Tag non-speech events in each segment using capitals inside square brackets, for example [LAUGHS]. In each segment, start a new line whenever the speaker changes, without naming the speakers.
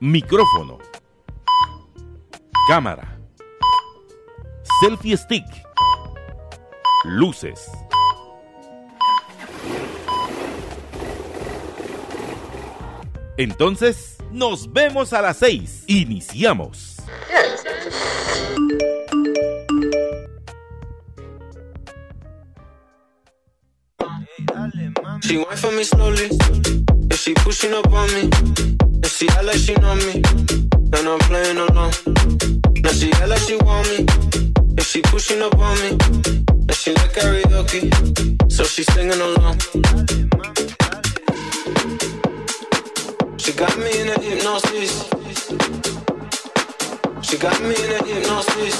micrófono, cámara, selfie stick, luces. Entonces, nos vemos a las 6. Iniciamos.
She act like she know me, and I'm playing along. Now she act like she want me, and she pushing up on me. And she like karaoke, so she singing along. She got me in a hypnosis. She got me in a hypnosis.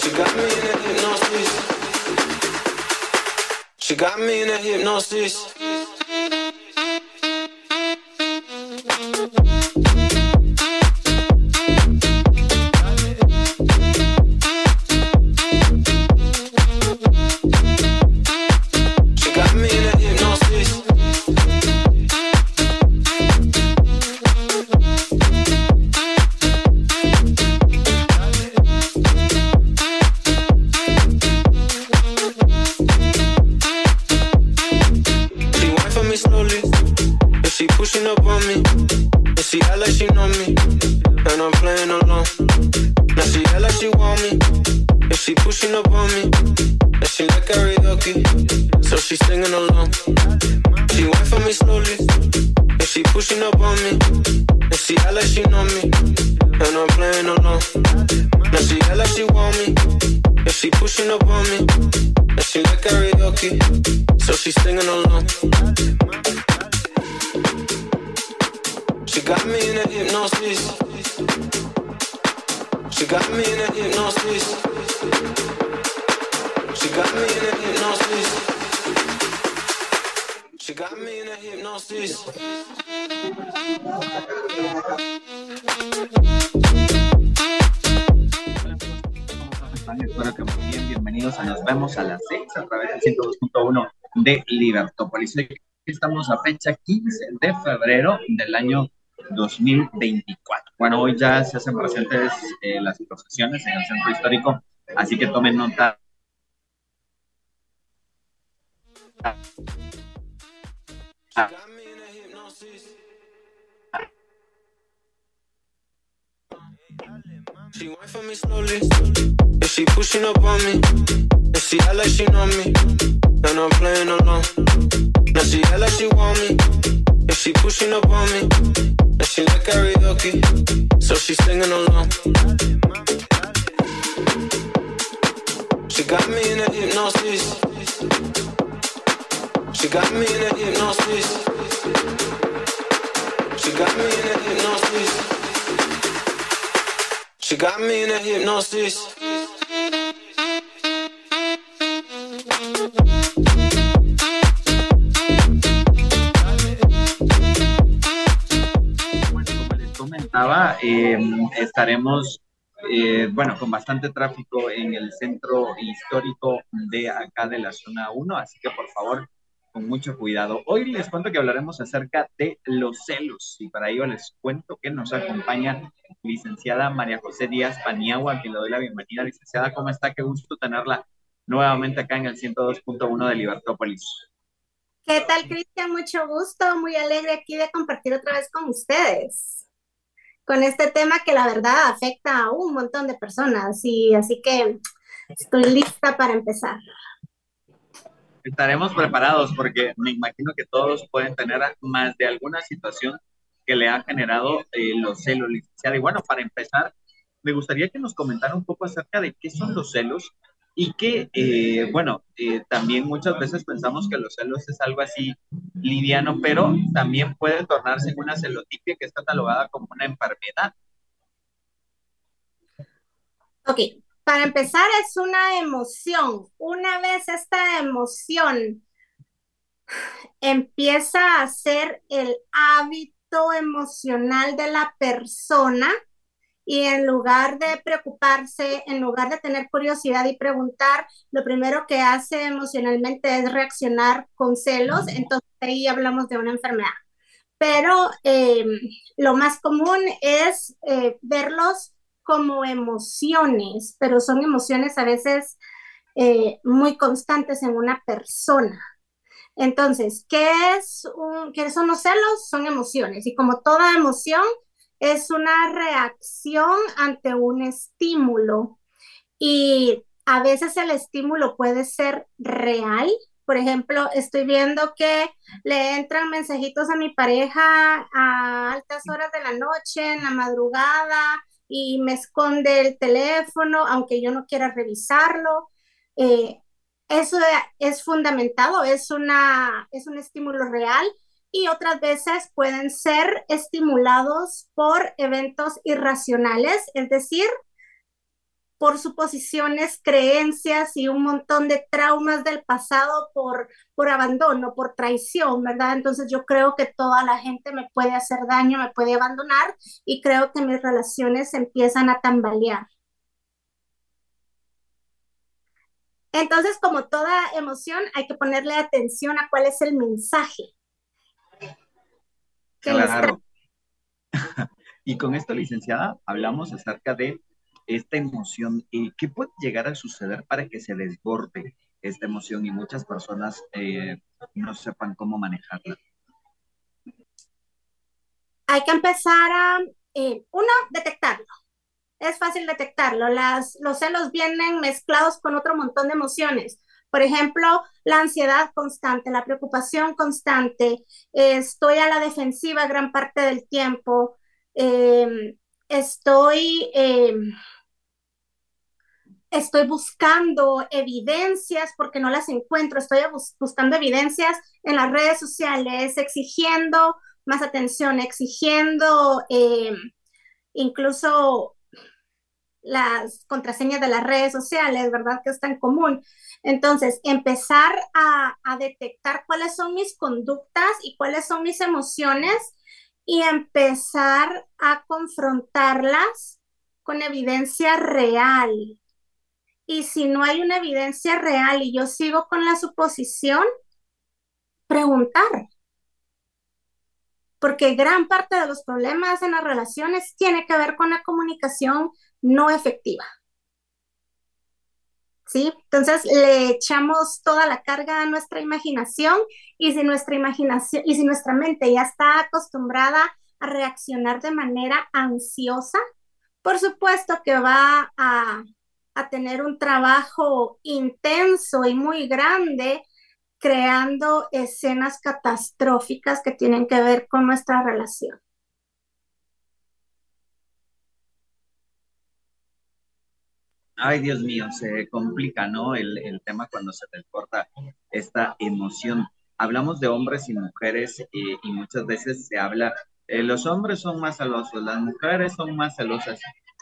She got me in a hypnosis. She got me in a hypnosis. I'm playing along. Now she act like she want me, and she pushing up on me. And she like karaoke, so she singing along. She got me in a hypnosis. She got me in a hypnosis. She got me in a hypnosis. She got me in a hypnosis.
Espero que muy bien, bienvenidos a Nos Vemos a las 6 a través del 102.1 de Libertópolis. Estamos a fecha 15 de febrero del año 2024. Bueno, hoy ya se hacen presentes eh, las procesiones en el centro histórico, así que tomen nota.
She She went for me slowly, and she pushing up on me. And she act like she know me, and I'm playing along. Now she act like she want me, and she pushing up on me. And she like karaoke, so she singing along. She got me in a hypnosis. She got me in a hypnosis. She got me in a hypnosis. She got me in a hypnosis.
Bueno, como les comentaba, eh, estaremos, eh, bueno, con bastante tráfico en el centro histórico de acá de la zona 1, así que por favor, con mucho cuidado. Hoy les cuento que hablaremos acerca de los celos y para ello les cuento que nos acompaña licenciada María José Díaz Paniagua, a quien le doy la bienvenida. Licenciada, ¿cómo está? Qué gusto tenerla nuevamente acá en el 102.1 de Libertópolis.
¿Qué tal, Cristian? Mucho gusto, muy alegre aquí de compartir otra vez con ustedes, con este tema que la verdad afecta a un montón de personas y así que estoy lista para empezar.
Estaremos preparados porque me imagino que todos pueden tener más de alguna situación que le ha generado eh, los celos, licenciada. Y bueno, para empezar, me gustaría que nos comentara un poco acerca de qué son los celos y que, eh, bueno, eh, también muchas veces pensamos que los celos es algo así liviano, pero también puede tornarse una celotipia que es catalogada como una enfermedad.
Ok, para empezar es una emoción. Una vez esta emoción empieza a ser el hábito emocional de la persona y en lugar de preocuparse, en lugar de tener curiosidad y preguntar, lo primero que hace emocionalmente es reaccionar con celos, entonces ahí hablamos de una enfermedad. pero eh, lo más común es eh, verlos como emociones, pero son emociones a veces eh, muy constantes en una persona. Entonces, ¿qué, es ¿qué son los celos? Son emociones y como toda emoción es una reacción ante un estímulo y a veces el estímulo puede ser real. Por ejemplo, estoy viendo que le entran mensajitos a mi pareja a altas horas de la noche, en la madrugada, y me esconde el teléfono, aunque yo no quiera revisarlo. Eh, eso es fundamentado, es, una, es un estímulo real y otras veces pueden ser estimulados por eventos irracionales, es decir, por suposiciones, creencias y un montón de traumas del pasado por, por abandono, por traición, ¿verdad? Entonces yo creo que toda la gente me puede hacer daño, me puede abandonar y creo que mis relaciones empiezan a tambalear. Entonces, como toda emoción, hay que ponerle atención a cuál es el mensaje.
Claro. [LAUGHS] y con esto, licenciada, hablamos acerca de esta emoción y qué puede llegar a suceder para que se desborde esta emoción y muchas personas eh, no sepan cómo manejarla.
Hay que empezar a, eh, uno, detectarlo. Es fácil detectarlo. Las, los celos vienen mezclados con otro montón de emociones. Por ejemplo, la ansiedad constante, la preocupación constante, estoy a la defensiva gran parte del tiempo, eh, estoy estoy buscando evidencias porque no las encuentro, estoy buscando evidencias en las redes sociales, exigiendo más atención, exigiendo eh, incluso las contraseñas de las redes sociales, ¿verdad? Que es tan común. Entonces, empezar a detectar cuáles son mis conductas y cuáles son mis emociones y empezar a confrontarlas con evidencia real, y si no hay una evidencia real y yo sigo con la suposición, preguntar. Porque gran parte de los problemas en las relaciones tiene que ver con la comunicación no efectiva. ¿Sí? Entonces le echamos toda la carga a nuestra imaginación y si nuestra imaginación y si nuestra mente ya está acostumbrada a reaccionar de manera ansiosa, por supuesto que va a a tener un trabajo intenso y muy grande creando escenas catastróficas que tienen que ver con nuestra relación.
Ay, Dios mío, se complica, ¿no? El, tema cuando se desborda esta emoción. Hablamos de hombres y mujeres y muchas veces se habla, eh, los hombres son más celosos, las mujeres son más celosas.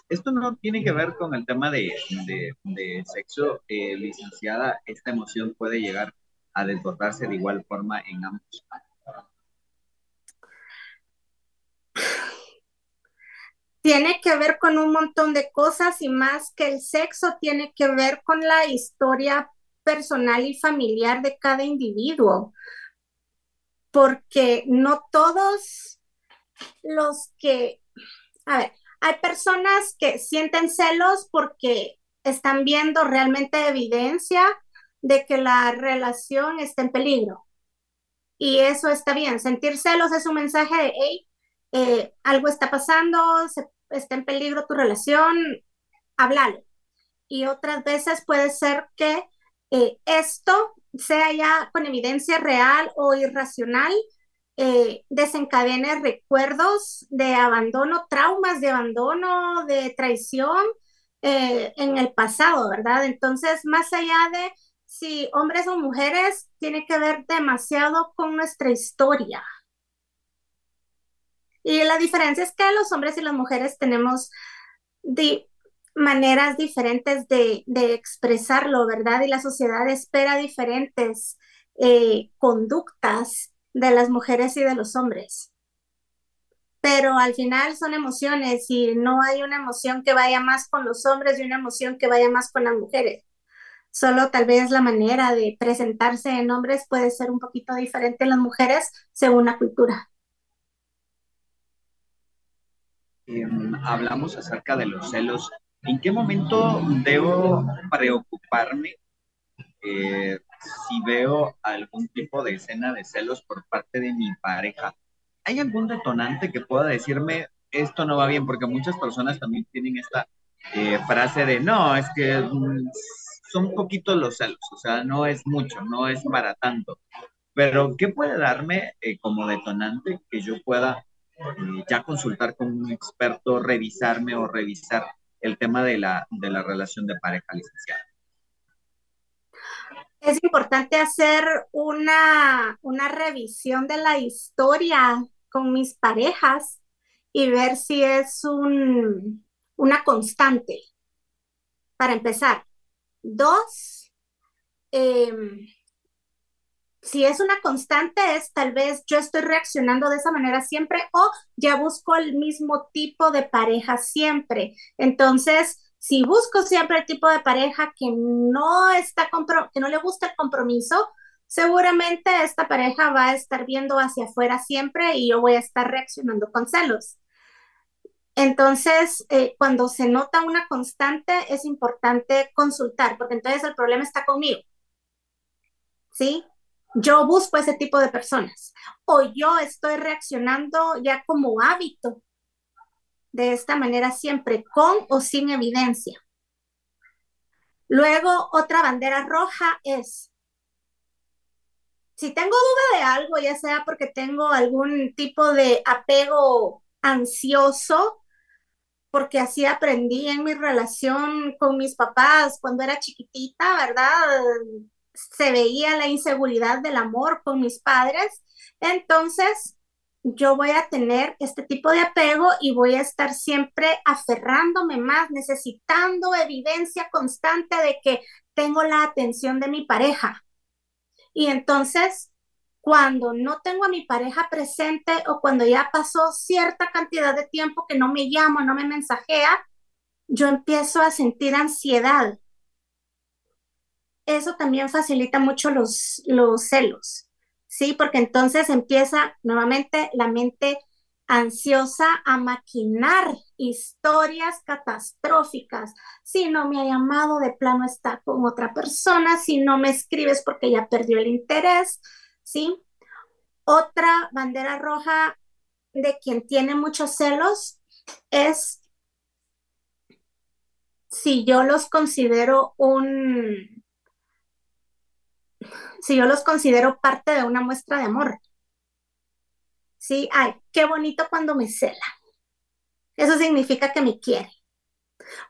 Esto no tiene que ver con el tema de, sexo, eh, licenciada. Esta emoción puede llegar a desbordarse de igual forma en ambos.
Tiene que ver con un montón de cosas y más que el sexo, tiene que ver con la historia personal y familiar de cada individuo. Porque no todos los que, a ver, hay personas que sienten celos porque están viendo realmente evidencia de que la relación está en peligro. Y eso está bien. Sentir celos es un mensaje de, hey, eh, algo está pasando, está en peligro tu relación, háblalo. Y otras veces puede ser que eh, esto sea ya con evidencia real o irracional eh, recuerdos de abandono, traumas de abandono, de traición eh, en el pasado, ¿verdad? Entonces, más allá de si hombres o mujeres, tiene que ver demasiado con nuestra historia. Y la diferencia es que los hombres y las mujeres tenemos maneras diferentes de, expresarlo, ¿verdad? Y la sociedad espera diferentes eh, conductas de las mujeres y de los hombres. Pero al final son emociones y no hay una emoción que vaya más con los hombres y una emoción que vaya más con las mujeres. Solo tal vez la manera de presentarse en hombres puede ser un poquito diferente en las mujeres según la cultura.
em, hablamos acerca de los celos. ¿En qué momento debo preocuparme eh, si veo algún tipo de escena de celos por parte de mi pareja? ¿Hay algún detonante que pueda decirme esto no va bien? Porque muchas personas también tienen esta eh, frase de no, es que mm, son poquitos los celos, o sea, no es mucho, no es para tanto. Pero, ¿qué puede darme eh, como detonante que yo pueda eh, ya consultar con un experto, revisarme o revisar el tema de la, de la relación de pareja licenciada?
Es importante hacer una, una revisión de la historia con mis parejas y ver si es un, una constante. Para empezar. Dos, eh, si es una constante, es tal vez yo estoy reaccionando de esa manera siempre o ya busco el mismo tipo de pareja siempre. Entonces, si busco siempre el tipo de pareja que no está que no le gusta el compromiso, seguramente esta pareja va a estar viendo hacia afuera siempre y yo voy a estar reaccionando con celos. Entonces, eh, cuando se nota una constante, es importante consultar, porque entonces el problema está conmigo. ¿Sí? yo busco ese tipo de personas o yo estoy reaccionando ya como hábito de esta manera siempre, con o sin evidencia. Luego, otra bandera roja es, si tengo duda de algo, ya sea porque tengo algún tipo de apego ansioso, porque así aprendí en mi relación con mis papás cuando era chiquitita, ¿verdad? se veía la inseguridad del amor con mis padres, entonces yo voy a tener este tipo de apego y voy a estar siempre aferrándome más, necesitando evidencia constante de que tengo la atención de mi pareja. Y entonces, cuando no tengo a mi pareja presente o cuando ya pasó cierta cantidad de tiempo que no me llama, no me mensajea, yo empiezo a sentir ansiedad eso también facilita mucho los, los celos, ¿sí? Porque entonces empieza nuevamente la mente ansiosa a maquinar historias catastróficas. Si no me ha llamado, de plano está con otra persona, si no me escribes porque ya perdió el interés, ¿sí? Otra bandera roja de quien tiene muchos celos es si yo los considero un, si yo los considero parte de una muestra de amor. Sí, ay, qué bonito cuando me cela. Eso significa que me quiere.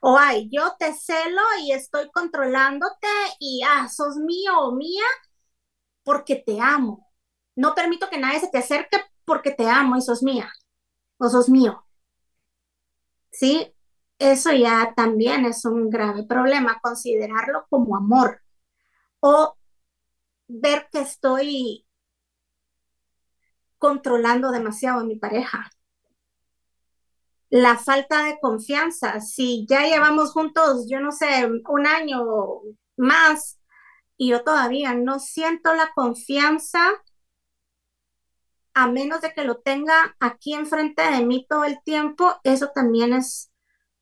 O ay, yo te celo y estoy controlándote y ah, sos mío o mía porque te amo. No permito que nadie se te acerque porque te amo y sos mía o sos mío. Sí, eso ya también es un grave problema, considerarlo como amor. O ver que estoy controlando demasiado a mi pareja. La falta de confianza, si ya llevamos juntos, yo no sé, un año más y yo todavía no siento la confianza, a menos de que lo tenga aquí enfrente de mí todo el tiempo, eso también es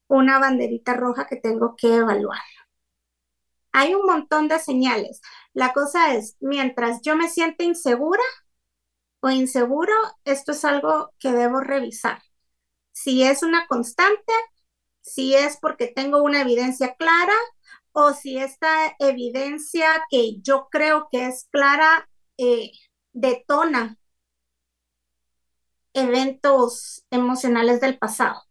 una banderita roja que tengo que evaluar. Hay un montón de señales. La cosa es, mientras yo me siente insegura o inseguro, esto es algo que debo revisar. Si es una constante, si es porque tengo una evidencia clara o si esta evidencia que yo creo que es clara eh, detona eventos emocionales del pasado.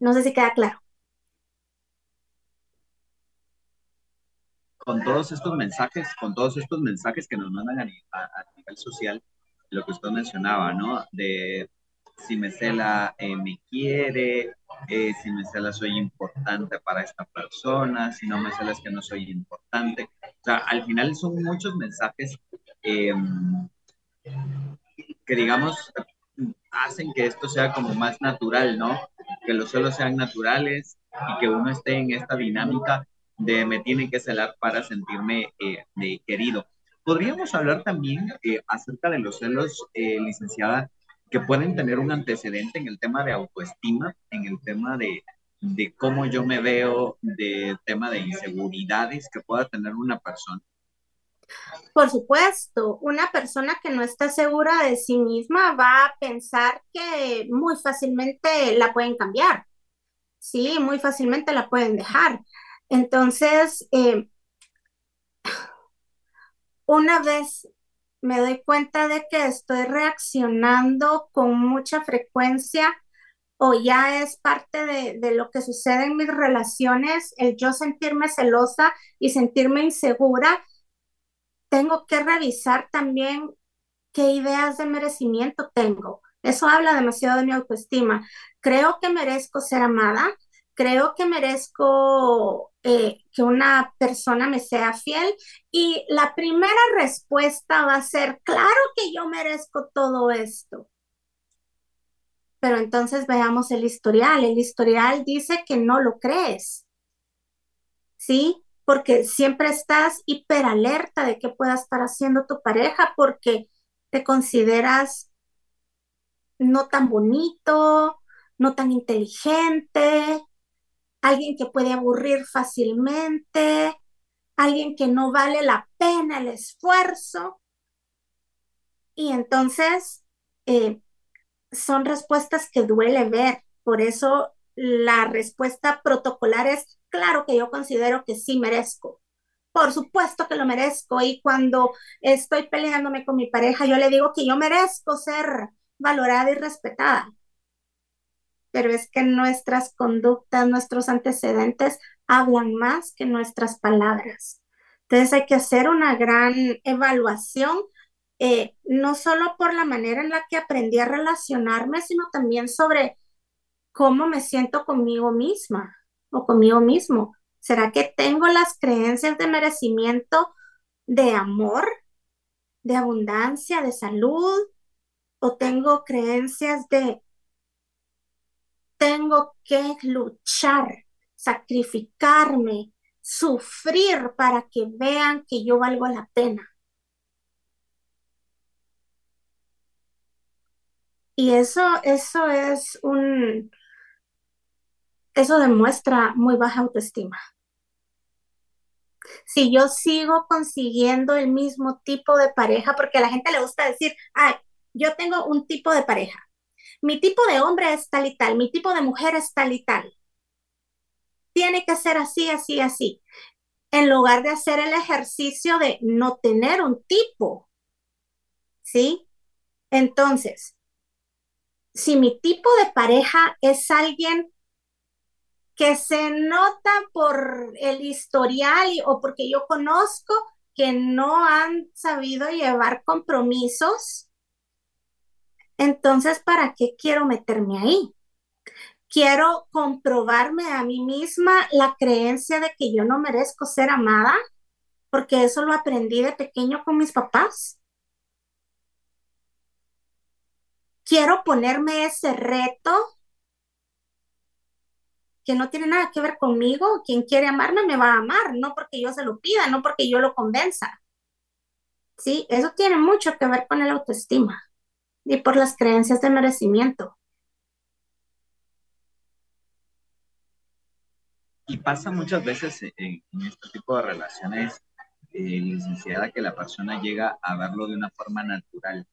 No sé si queda claro.
Con todos estos mensajes, con todos estos mensajes que nos mandan a, nivel social, lo que usted mencionaba, ¿no? De si me cela, eh, me quiere, eh, si me cela, soy importante para esta persona, si no me cela, es que no soy importante. O sea, al final son muchos mensajes em, que, digamos, hacen que esto sea como más natural, ¿no? Que los celos sean naturales y que uno esté en esta dinámica de me tienen que celar para sentirme eh, querido. Podríamos hablar también eh, acerca de los celos, eh, licenciada, que pueden tener un antecedente en el tema de autoestima, en el tema de, de cómo yo me veo, de tema de inseguridades que pueda tener una persona.
Por supuesto, una persona que no está segura de sí misma va a pensar que muy fácilmente la pueden cambiar. Sí, muy fácilmente la pueden dejar. Entonces, eh, una vez me doy cuenta de que estoy reaccionando con mucha frecuencia o ya es parte de, de, lo que sucede en mis relaciones, el yo sentirme celosa y sentirme insegura, tengo que revisar también qué ideas de merecimiento tengo. Eso habla demasiado de mi autoestima. Creo que merezco ser amada, creo que merezco eh, que una persona me sea fiel y la primera respuesta va a ser, claro que yo merezco todo esto. Pero entonces veamos el historial. El historial dice que no lo crees. ¿Sí? Porque siempre estás hiperalerta de qué pueda estar haciendo tu pareja porque te consideras no tan bonito, no tan inteligente, alguien que puede aburrir fácilmente, alguien que no vale la pena el esfuerzo. Y entonces eh, son respuestas que duele ver. Por eso la respuesta protocolar es, claro que yo considero que sí merezco. Por supuesto que lo merezco. Y cuando estoy peleándome con mi pareja, yo le digo que yo merezco ser valorada y respetada pero es que nuestras conductas, nuestros antecedentes hablan más que nuestras palabras. Entonces hay que hacer una gran evaluación, eh, no solo por la manera en la que aprendí a relacionarme, sino también sobre cómo me siento conmigo misma o conmigo mismo. ¿Será que tengo las creencias de merecimiento, de amor, de abundancia, de salud? ¿O tengo creencias de tengo que luchar, sacrificarme, sufrir para que vean que yo valgo la pena. Y eso, eso es un, eso demuestra muy baja autoestima. Si yo sigo consiguiendo el mismo tipo de pareja, porque a la gente le gusta decir, ay, yo tengo un tipo de pareja, mi tipo de hombre es tal y tal, mi tipo de mujer es tal y tal. Tiene que ser así, así, así. En lugar de hacer el ejercicio de no tener un tipo. ¿Sí? Entonces, si mi tipo de pareja es alguien que se nota por el historial o porque yo conozco que no han sabido llevar compromisos, entonces, ¿para qué quiero meterme ahí? Quiero comprobarme a mí misma la creencia de que yo no merezco ser amada, porque eso lo aprendí de pequeño con mis papás. Quiero ponerme ese reto que no tiene nada que ver conmigo. Quien quiere amarme me va a amar, no porque yo se lo pida, no porque yo lo convenza. Sí, eso tiene mucho que ver con el autoestima y por las creencias de merecimiento.
Y pasa muchas veces en, este tipo de relaciones, eh, licenciada, que la persona llega a verlo de una forma natural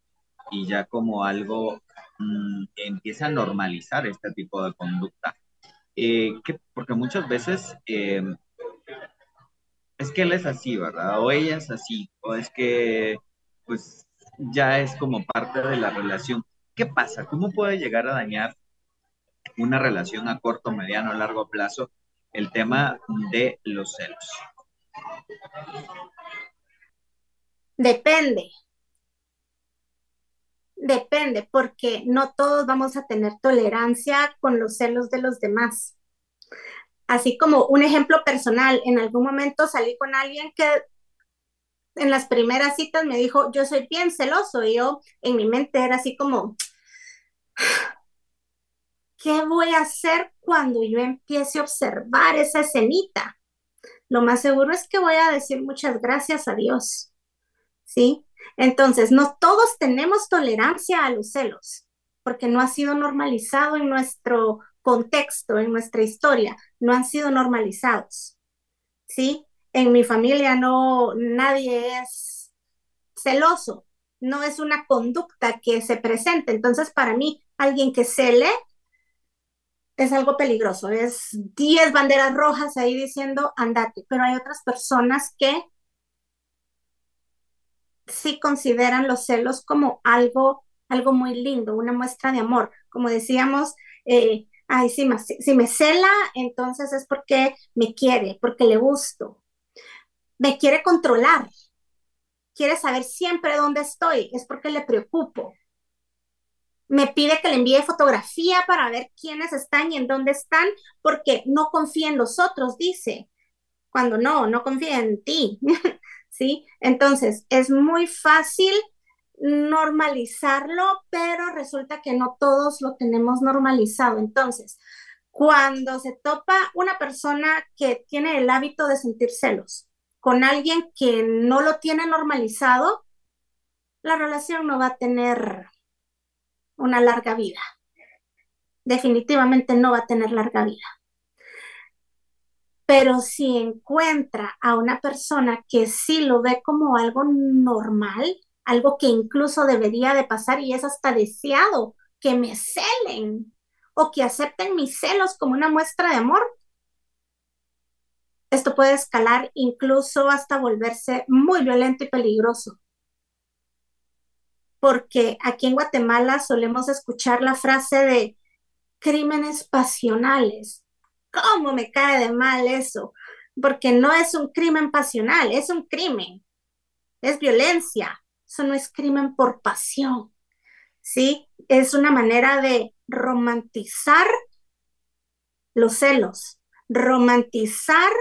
y ya como algo mm, empieza a normalizar este tipo de conducta. Eh, que, porque muchas veces eh, es que él es así, ¿verdad? O ella es así, o es que pues ya es como parte de la relación. ¿Qué pasa? ¿Cómo puede llegar a dañar una relación a corto, mediano, largo plazo el tema de los celos?
Depende. Depende, porque no todos vamos a tener tolerancia con los celos de los demás. Así como un ejemplo personal, en algún momento salí con alguien que en las primeras citas me dijo, yo soy bien celoso, y yo en mi mente era así como, [SIGHS] ¿qué voy a hacer cuando yo empiece a observar esa escenita? Lo más seguro es que voy a decir muchas gracias a Dios, ¿sí? Entonces, no todos tenemos tolerancia a los celos. porque no ha sido normalizado en nuestro contexto, en nuestra historia, no han sido normalizados. ¿Sí? En mi familia no, nadie es celoso, no es una conducta que se presente. Entonces, para mí, alguien que cele es algo peligroso, es 10 banderas rojas ahí diciendo andate, pero hay otras personas que sí consideran los celos como algo, algo muy lindo, una muestra de amor. Como decíamos, eh, ay, si si me cela, entonces es porque me quiere, porque le gusto. Me quiere controlar, quiere saber siempre dónde estoy, es porque le preocupo me pide que le envíe fotografía para ver quiénes están y en dónde están, porque no confía en los otros, dice, cuando no, no confía en ti, [LAUGHS] ¿sí? Entonces, es muy fácil normalizarlo, pero resulta que no todos lo tenemos normalizado. Entonces, cuando se topa una persona que tiene el hábito de sentir celos con alguien que no lo tiene normalizado, la relación no va a tener una larga vida. Definitivamente no va a tener larga vida. Pero si encuentra a una persona que sí lo ve como algo normal, algo que incluso debería de pasar y es hasta deseado que me celen o que acepten mis celos como una muestra de amor, esto puede escalar incluso hasta volverse muy violento y peligroso porque aquí en Guatemala solemos escuchar la frase de crímenes pasionales. ¿Cómo me cae de mal eso? Porque no es un crimen pasional, es un crimen, es violencia, eso no es crimen por pasión, ¿sí? Es una manera de romantizar los celos, romantizar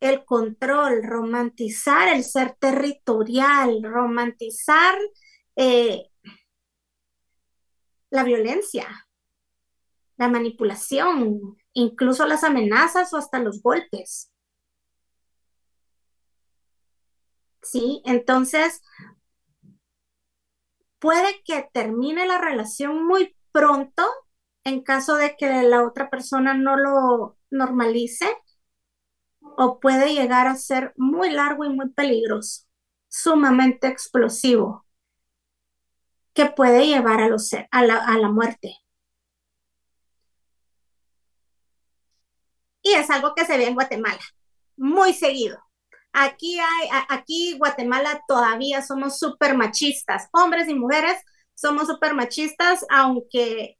el control, romantizar el ser territorial, romantizar eh, la violencia, la manipulación, incluso las amenazas o hasta los golpes. ¿Sí? Entonces, puede que termine la relación muy pronto en caso de que la otra persona no lo normalice o puede llegar a ser muy largo y muy peligroso, sumamente explosivo que puede llevar a, los, a, la, a la muerte. Y es algo que se ve en Guatemala, muy seguido. Aquí hay, aquí Guatemala todavía somos súper machistas, hombres y mujeres somos súper machistas, aunque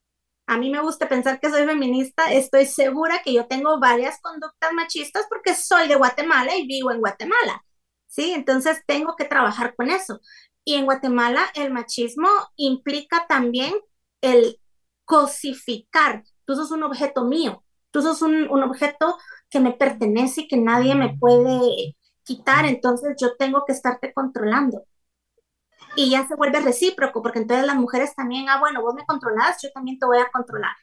a mí me gusta pensar que soy feminista, estoy segura que yo tengo varias conductas machistas porque soy de Guatemala y vivo en Guatemala, ¿sí? Entonces tengo que trabajar con eso. Y en Guatemala el machismo implica también el cosificar. Tú sos un objeto mío, tú sos un, objeto que me pertenece y que nadie me puede quitar, entonces yo tengo que estarte controlando. Y ya se vuelve recíproco, porque entonces las mujeres también, ah, bueno, vos me controlas, yo también te voy a controlar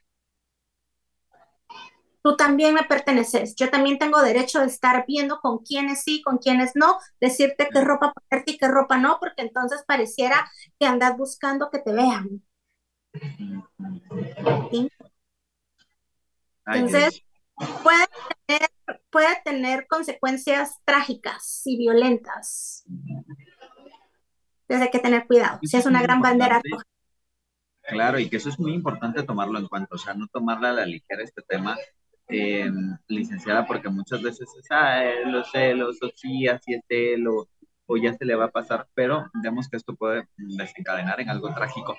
tú también me perteneces. Yo también tengo derecho de estar viendo con quiénes sí, con quiénes no, decirte qué ropa ponerte y qué ropa no, porque entonces pareciera que andas buscando que te vean. Entonces, puede tener, puede tener consecuencias trágicas y violentas. Entonces hay que tener cuidado. Si es una gran bandera roja.
Claro, y que eso es muy importante tomarlo en cuenta, o sea, no tomarla a la ligera este tema, eh, licenciada, porque muchas veces es, ah, los celos, o sí, así es él, o, ya se le va a pasar, pero vemos que esto puede desencadenar en algo trágico.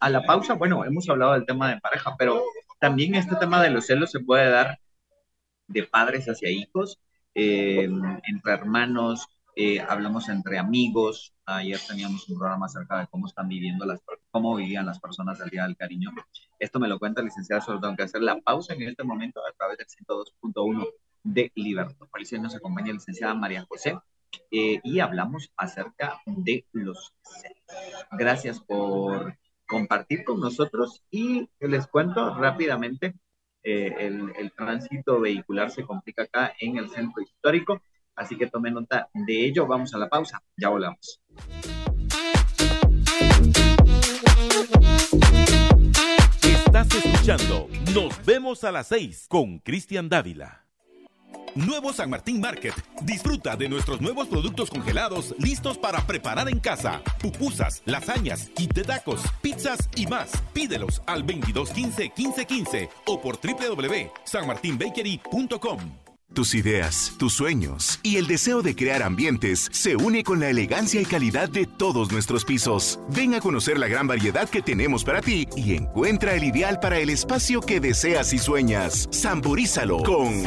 a la pausa, bueno, hemos hablado del tema de pareja, pero también este tema de los celos se puede dar de padres hacia hijos, eh, entre hermanos, eh, hablamos entre amigos. Ayer teníamos un programa acerca de cómo están viviendo las, cómo vivían las personas del Día del Cariño. Esto me lo cuenta la licenciada, solo tengo que hacer la pausa en este momento a través del 102.1 de Libertad. Eso nos acompaña la licenciada María José eh, y hablamos acerca de los Gracias por compartir con nosotros y les cuento rápidamente, eh, el, el tránsito vehicular se complica acá en el centro histórico Así que tome nota de ello. Vamos a la pausa. Ya volvemos.
escuchando Nos vemos a las 6 con Cristian Dávila.
Nuevo San Martín Market. Disfruta de nuestros nuevos productos congelados listos para preparar en casa. Pupusas, lasañas, de tacos, pizzas y más. Pídelos al 2215 1515 o por www.sanmartinbakery.com.
Tus ideas, tus sueños y el deseo de crear ambientes se une con la elegancia y calidad de todos nuestros pisos. Ven a conocer la gran variedad que tenemos para ti y encuentra el ideal para el espacio que deseas y sueñas. Samborízalo con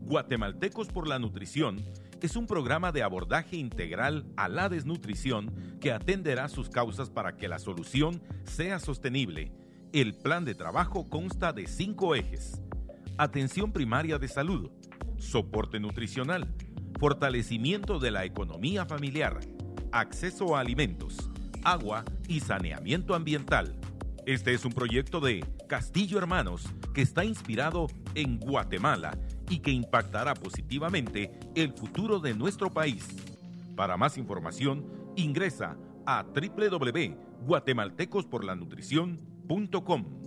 Guatemaltecos por la Nutrición es un programa de abordaje integral a la desnutrición que atenderá sus causas para que la solución sea sostenible. El plan de trabajo consta de cinco ejes. Atención primaria de salud, soporte nutricional, fortalecimiento de la economía familiar, acceso a alimentos, agua y saneamiento ambiental. Este es un proyecto de Castillo Hermanos que está inspirado en Guatemala y que impactará positivamente el futuro de nuestro país. Para más información, ingresa a www.guatemaltecosporlanutrición.com.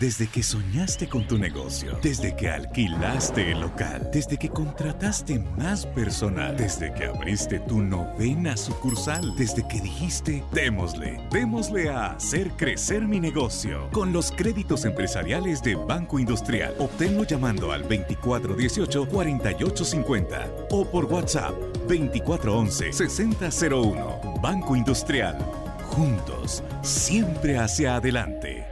Desde que soñaste con tu negocio, desde que alquilaste el local, desde que contrataste más personal, desde que abriste tu novena sucursal, desde que dijiste, démosle, démosle a hacer crecer mi negocio. Con los créditos empresariales de Banco Industrial, obténlo llamando al 2418-4850 o por WhatsApp 2411-6001. Banco Industrial. Juntos, siempre hacia adelante.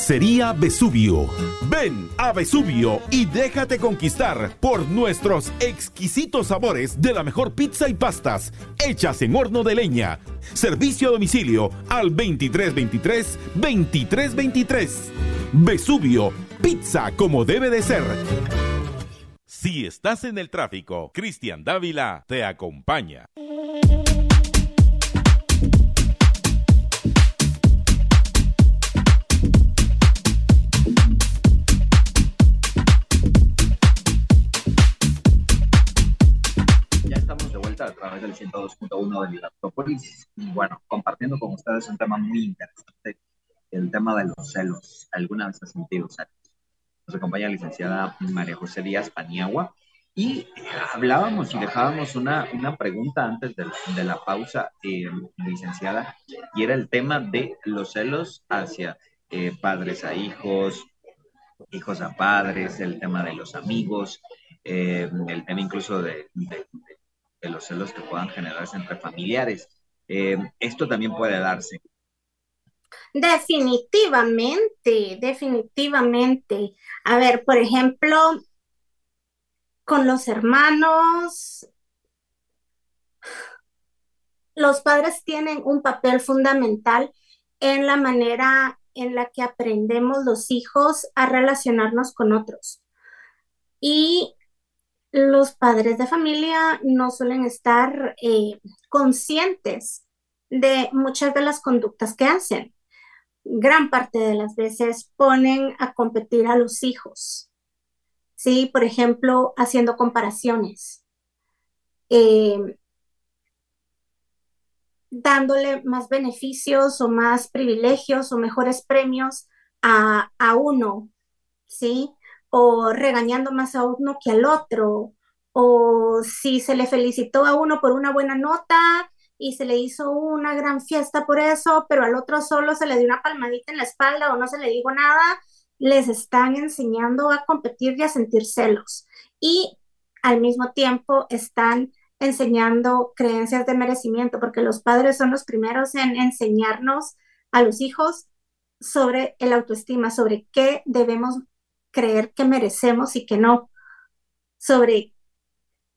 Pizzería Vesubio. Ven a Vesubio y déjate conquistar por nuestros exquisitos sabores de la mejor pizza y pastas hechas en horno de leña. Servicio a domicilio al 2323 2323. Vesubio, pizza como debe de ser. Si estás en el tráfico, Cristian Dávila te acompaña.
Través del 102.1 de Libertópolis. Y bueno, compartiendo con ustedes un tema muy interesante, el tema de los celos. ¿Alguna vez has sentido celos? Nos acompaña la licenciada María José Díaz Paniagua. Y hablábamos y dejábamos una, una pregunta antes de, de la pausa, eh, licenciada, y era el tema de los celos hacia eh, padres a hijos, hijos a padres, el tema de los amigos, eh, el tema incluso de, de, de los celos que puedan generarse entre familiares. Eh, esto también puede darse.
Definitivamente, definitivamente. A ver, por ejemplo, con los hermanos, los padres tienen un papel fundamental en la manera en la que aprendemos los hijos a relacionarnos con otros. Y los padres de familia no suelen estar eh, conscientes de muchas de las conductas que hacen. Gran parte de las veces ponen a competir a los hijos. Sí, por ejemplo, haciendo comparaciones. Eh, dándole más beneficios o más privilegios o mejores premios a, a uno, ¿sí? O regañando más a uno que al otro, o si se le felicitó a uno por una buena nota y se le hizo una gran fiesta por eso, pero al otro solo se le dio una palmadita en la espalda o no se le dijo nada, les están enseñando a competir y a sentir celos. Y al mismo tiempo están enseñando creencias de merecimiento, porque los padres son los primeros en enseñarnos a los hijos sobre el autoestima, sobre qué debemos creer que merecemos y que no, sobre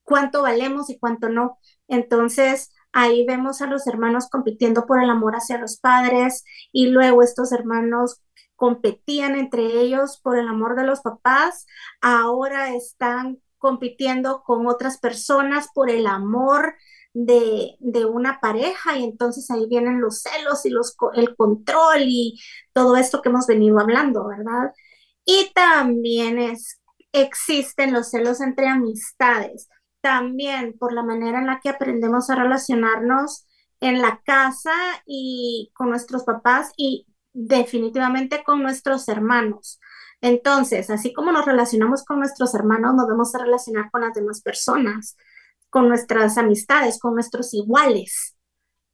cuánto valemos y cuánto no. Entonces, ahí vemos a los hermanos compitiendo por el amor hacia los padres y luego estos hermanos competían entre ellos por el amor de los papás, ahora están compitiendo con otras personas por el amor de, de, una pareja y entonces ahí vienen los celos y los, el control y todo esto que hemos venido hablando, ¿verdad? Y también es, existen los celos entre amistades. También por la manera en la que aprendemos a relacionarnos en la casa y con nuestros papás y definitivamente con nuestros hermanos. Entonces, así como nos relacionamos con nuestros hermanos, nos debemos relacionar con las demás personas, con nuestras amistades, con nuestros iguales,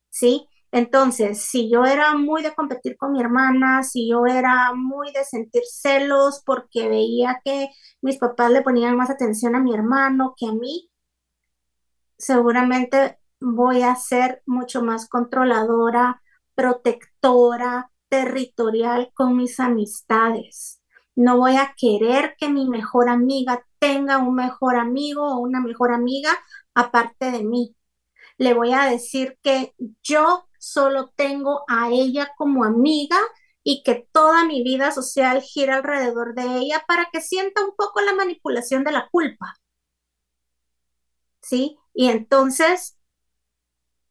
¿sí? Entonces, si yo era muy de competir con mi hermana, si yo era muy de sentir celos porque veía que mis papás le ponían más atención a mi hermano que a mí, seguramente voy a ser mucho más controladora, protectora, territorial con mis amistades. No voy a querer que mi mejor amiga tenga un mejor amigo o una mejor amiga aparte de mí. Le voy a decir que yo solo tengo a ella como amiga y que toda mi vida social gira alrededor de ella para que sienta un poco la manipulación de la culpa. ¿Sí? Y entonces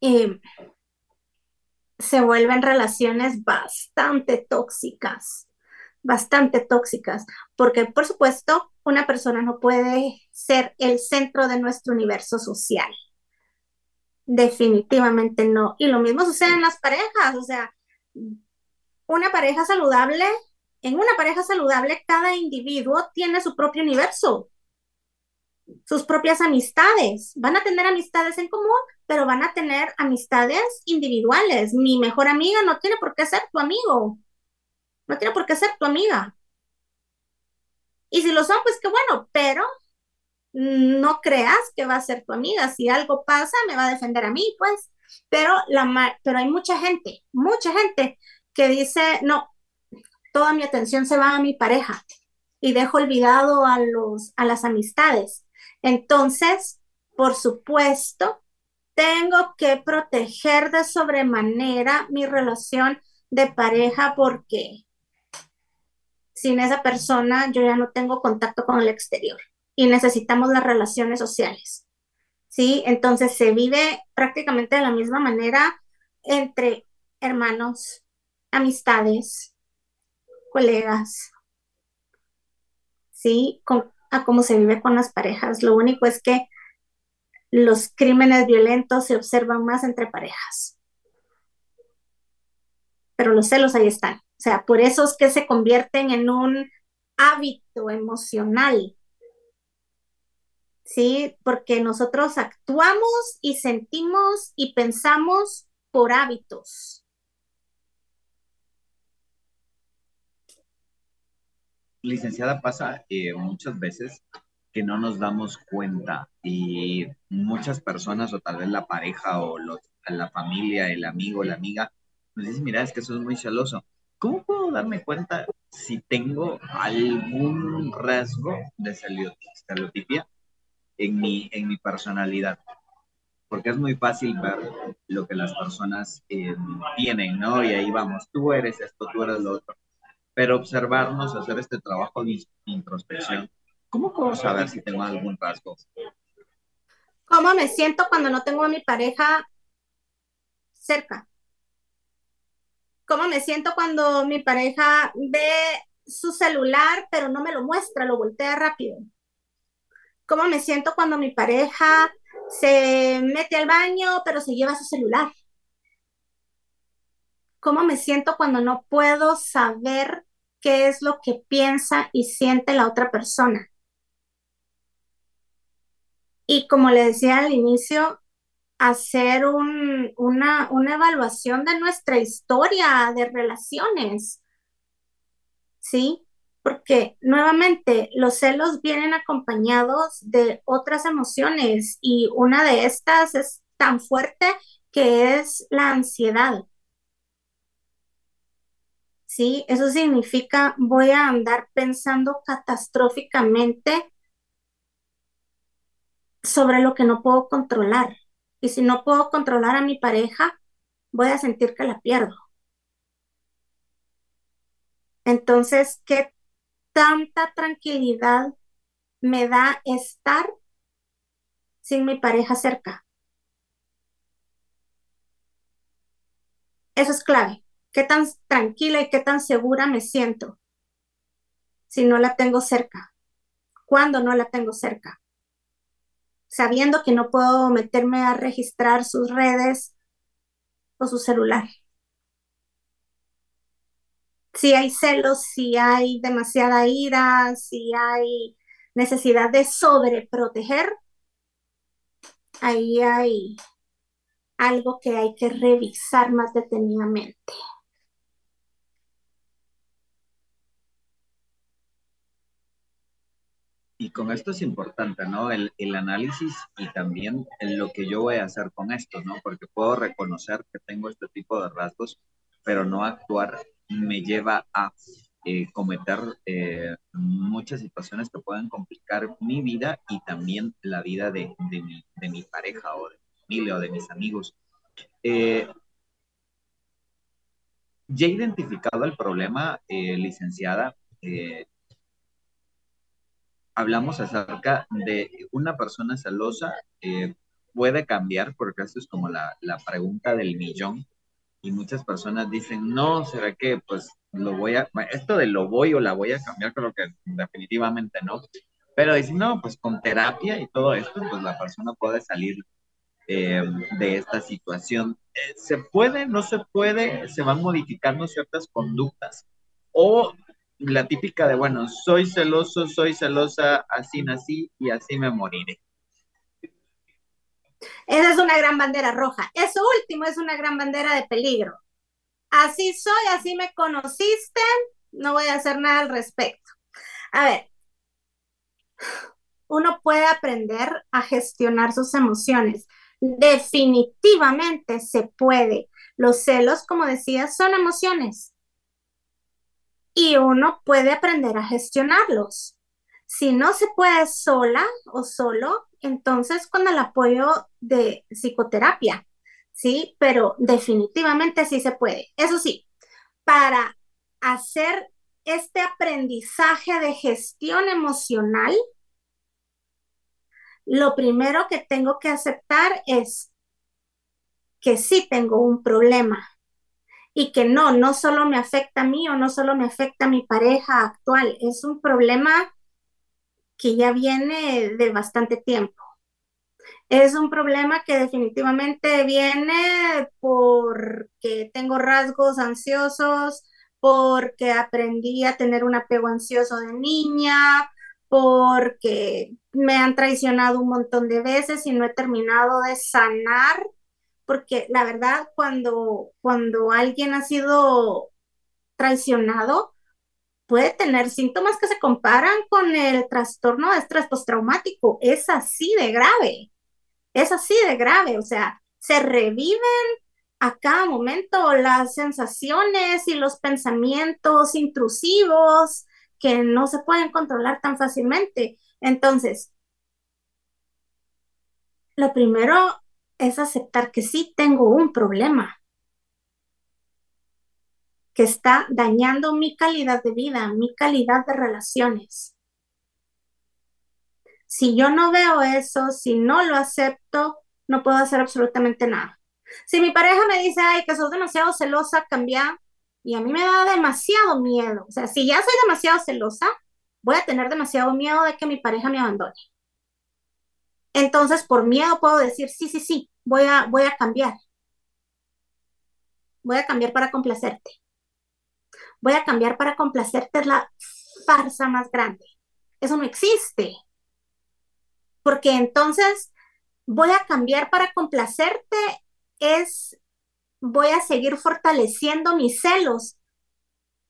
eh, se vuelven relaciones bastante tóxicas bastante tóxicas, porque por supuesto una persona no puede ser el centro de nuestro universo social. Definitivamente no. Y lo mismo sucede en las parejas, o sea, una pareja saludable, en una pareja saludable cada individuo tiene su propio universo, sus propias amistades. Van a tener amistades en común, pero van a tener amistades individuales. Mi mejor amiga no tiene por qué ser tu amigo no tiene por qué ser tu amiga. Y si lo son, pues qué bueno, pero no creas que va a ser tu amiga. Si algo pasa, me va a defender a mí, pues. Pero, la, pero hay mucha gente, mucha gente que dice, no, toda mi atención se va a mi pareja y dejo olvidado a, los, a las amistades. Entonces, por supuesto, tengo que proteger de sobremanera mi relación de pareja porque sin esa persona yo ya no tengo contacto con el exterior y necesitamos las relaciones sociales. ¿Sí? Entonces se vive prácticamente de la misma manera entre hermanos, amistades, colegas, ¿sí? a cómo se vive con las parejas. Lo único es que los crímenes violentos se observan más entre parejas. Pero los celos ahí están. O sea, por eso es que se convierten en un hábito emocional. ¿Sí? Porque nosotros actuamos y sentimos y pensamos por hábitos.
Licenciada, pasa eh, muchas veces que no nos damos cuenta y muchas personas o tal vez la pareja o la familia, el amigo, la amiga, nos dicen, mira, es que eso es muy celoso ¿Cómo puedo darme cuenta si tengo algún rasgo de estereotipia en mi, en mi personalidad? Porque es muy fácil ver lo que las personas eh, tienen, ¿no? Y ahí vamos, tú eres esto, tú eres lo otro. Pero observarnos, hacer este trabajo de introspección, ¿cómo puedo saber si tengo algún rasgo?
¿Cómo me siento cuando no tengo a mi pareja cerca? cómo me siento cuando mi pareja ve su celular, pero no me lo muestra, lo voltea rápido. Cómo me siento cuando mi pareja se mete al baño, pero se lleva su celular. Cómo me siento cuando no puedo saber qué es lo que piensa y siente la otra persona. Y como le decía al inicio, hacer una, una evaluación de nuestra historia de relaciones, ¿sí? Porque nuevamente los celos vienen acompañados de otras emociones y una de estas es tan fuerte que es la ansiedad. ¿Sí? Eso significa voy a andar pensando catastróficamente sobre lo que no puedo controlar. Y si no puedo controlar a mi pareja, voy a sentir que la pierdo. Entonces, ¿qué tanta tranquilidad me da estar sin mi pareja cerca? Eso es clave. ¿Qué tan tranquila y qué tan segura me siento si no la tengo cerca? ¿Cuándo no la tengo cerca? sabiendo que no puedo meterme a registrar sus redes o su celular. Si hay celos, si hay demasiada ira, si hay necesidad de sobreproteger, ahí hay algo que hay que revisar más detenidamente.
Y con esto es importante, ¿no? El, análisis y también lo que yo voy a hacer con esto, ¿no? Porque puedo reconocer que tengo este tipo de rasgos, pero no actuar me lleva a eh, cometer eh, muchas situaciones que pueden complicar mi vida y también la vida de, mi, pareja o de mi familia o de mis amigos. Eh, ya he identificado el problema, licenciada, hablamos acerca de una persona celosa puede cambiar, porque esto es como la, pregunta del millón, y muchas personas dicen, no, ¿será que pues lo voy a, esto de lo voy o la voy a cambiar, creo que definitivamente no, pero dicen, no, pues con terapia y todo esto, pues la persona puede salir eh, de esta situación. Eh, ¿Se puede, no se puede? ¿Se van modificando ciertas conductas? O la típica de, bueno, soy celoso, soy celosa, así nací y así me moriré.
Esa es una gran bandera roja. Eso último es una gran bandera de peligro. Así soy, así me conociste, no voy a hacer nada al respecto. A ver, uno puede aprender a gestionar sus emociones. Definitivamente se puede. Los celos, como decía, son emociones y uno puede aprender a gestionarlos. Si no se puede sola o solo, entonces con el apoyo de psicoterapia, ¿sí? Pero definitivamente sí se puede. Eso sí, para hacer este aprendizaje de gestión emocional, lo primero que tengo que aceptar es que sí tengo un problema y que no, no solo me afecta a mí o no solo me afecta a mi pareja actual, es un problema que ya viene de bastante tiempo. Es un problema que definitivamente viene porque tengo rasgos ansiosos, porque aprendí a tener un apego ansioso de niña, porque me han traicionado un montón de veces y no he terminado de sanar porque la verdad cuando, cuando alguien ha sido traicionado, puede tener síntomas que se comparan con el trastorno de estrés postraumático. Es así de grave, es así de grave, o sea, se reviven a cada momento las sensaciones y los pensamientos intrusivos que no se pueden controlar tan fácilmente. Entonces, lo primero es aceptar que sí tengo un problema que está dañando mi calidad de vida, mi calidad de relaciones. Si yo no veo eso, si no lo acepto, no puedo hacer absolutamente nada. Si mi pareja me dice, ay, que sos demasiado celosa, cambia, y a mí me da demasiado miedo. O sea, si ya soy demasiado celosa, voy a tener demasiado miedo de que mi pareja me abandone. Entonces, por miedo puedo decir, sí, sí, sí, voy a, voy a cambiar. Voy a cambiar para complacerte. Voy a cambiar para complacerte es la farsa más grande. Eso no existe. Porque entonces voy a cambiar para complacerte es voy a seguir fortaleciendo mis celos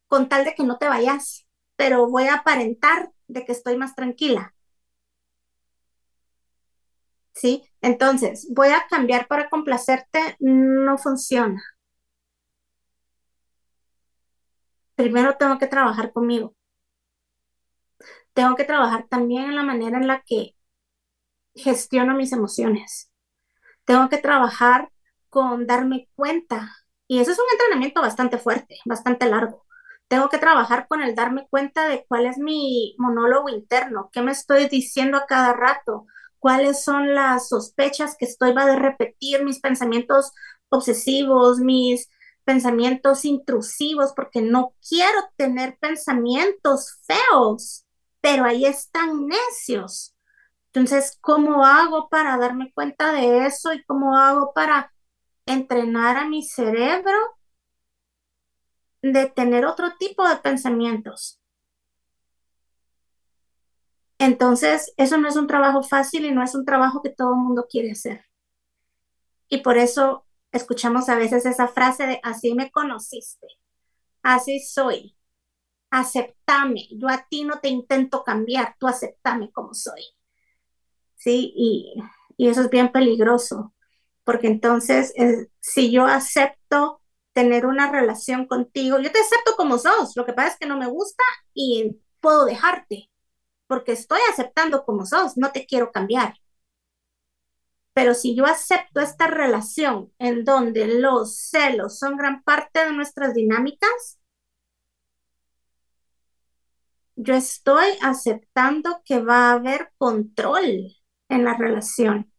con tal de que no te vayas, pero voy a aparentar de que estoy más tranquila. ¿sí? Entonces, voy a cambiar para complacerte, no funciona. Primero tengo que trabajar conmigo. Tengo que trabajar también en la manera en la que gestiono mis emociones. Tengo que trabajar con darme cuenta. Y eso es un entrenamiento bastante fuerte, bastante largo. Tengo que trabajar con el darme cuenta de cuál es mi monólogo interno, qué me estoy diciendo a cada rato, cuáles son las sospechas que estoy va a repetir, mis pensamientos obsesivos, mis pensamientos intrusivos, porque no quiero tener pensamientos feos, pero ahí están necios. Entonces, ¿cómo hago para darme cuenta de eso y cómo hago para entrenar a mi cerebro de tener otro tipo de pensamientos. Entonces, eso no es un trabajo fácil y no es un trabajo que todo el mundo quiere hacer. Y por eso escuchamos a veces esa frase de así me conociste, así soy, aceptame, yo a ti no te intento cambiar, tú aceptame como soy. ¿Sí? Y, eso es bien peligroso, porque entonces si yo acepto tener una relación contigo, yo te acepto como sos, lo que pasa es que no me gusta y puedo dejarte, porque estoy aceptando como sos, no te quiero cambiar. Pero si yo acepto esta relación en donde los celos son gran parte de nuestras dinámicas, yo estoy aceptando que va a haber control en la relación,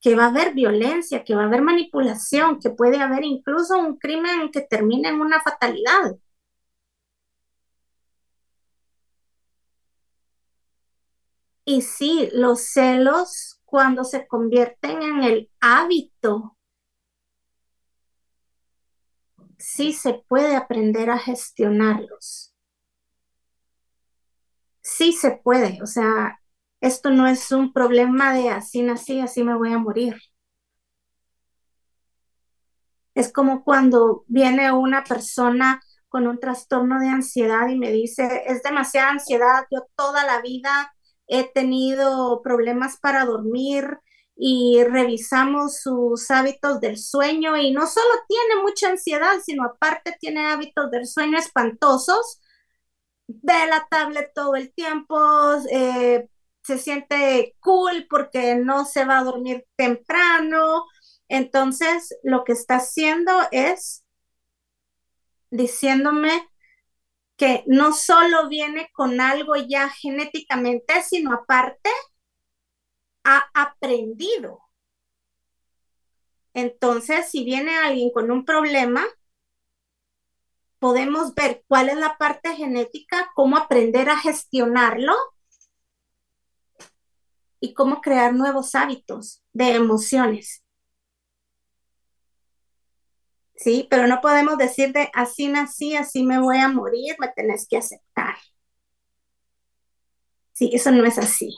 que va a haber violencia, que va a haber manipulación, que puede haber incluso un crimen que termine en una fatalidad. Y sí, los celos cuando se convierten en el hábito, sí se puede aprender a gestionarlos. Sí se puede, o sea, esto no es un problema de así nací, así me voy a morir. Es como cuando viene una persona con un trastorno de ansiedad y me dice, es demasiada ansiedad, yo toda la vida he tenido problemas para dormir y revisamos sus hábitos del sueño y no solo tiene mucha ansiedad, sino aparte tiene hábitos del sueño espantosos. Ve la tablet todo el tiempo, eh, se siente cool porque no se va a dormir temprano. Entonces, lo que está haciendo es diciéndome que no solo viene con algo ya genéticamente, sino aparte ha aprendido. Entonces, si viene alguien con un problema, podemos ver cuál es la parte genética, cómo aprender a gestionarlo y cómo crear nuevos hábitos de emociones. ¿Sí? Pero no podemos decir de así nací, así me voy a morir, me tenés que aceptar. Sí, eso no es así.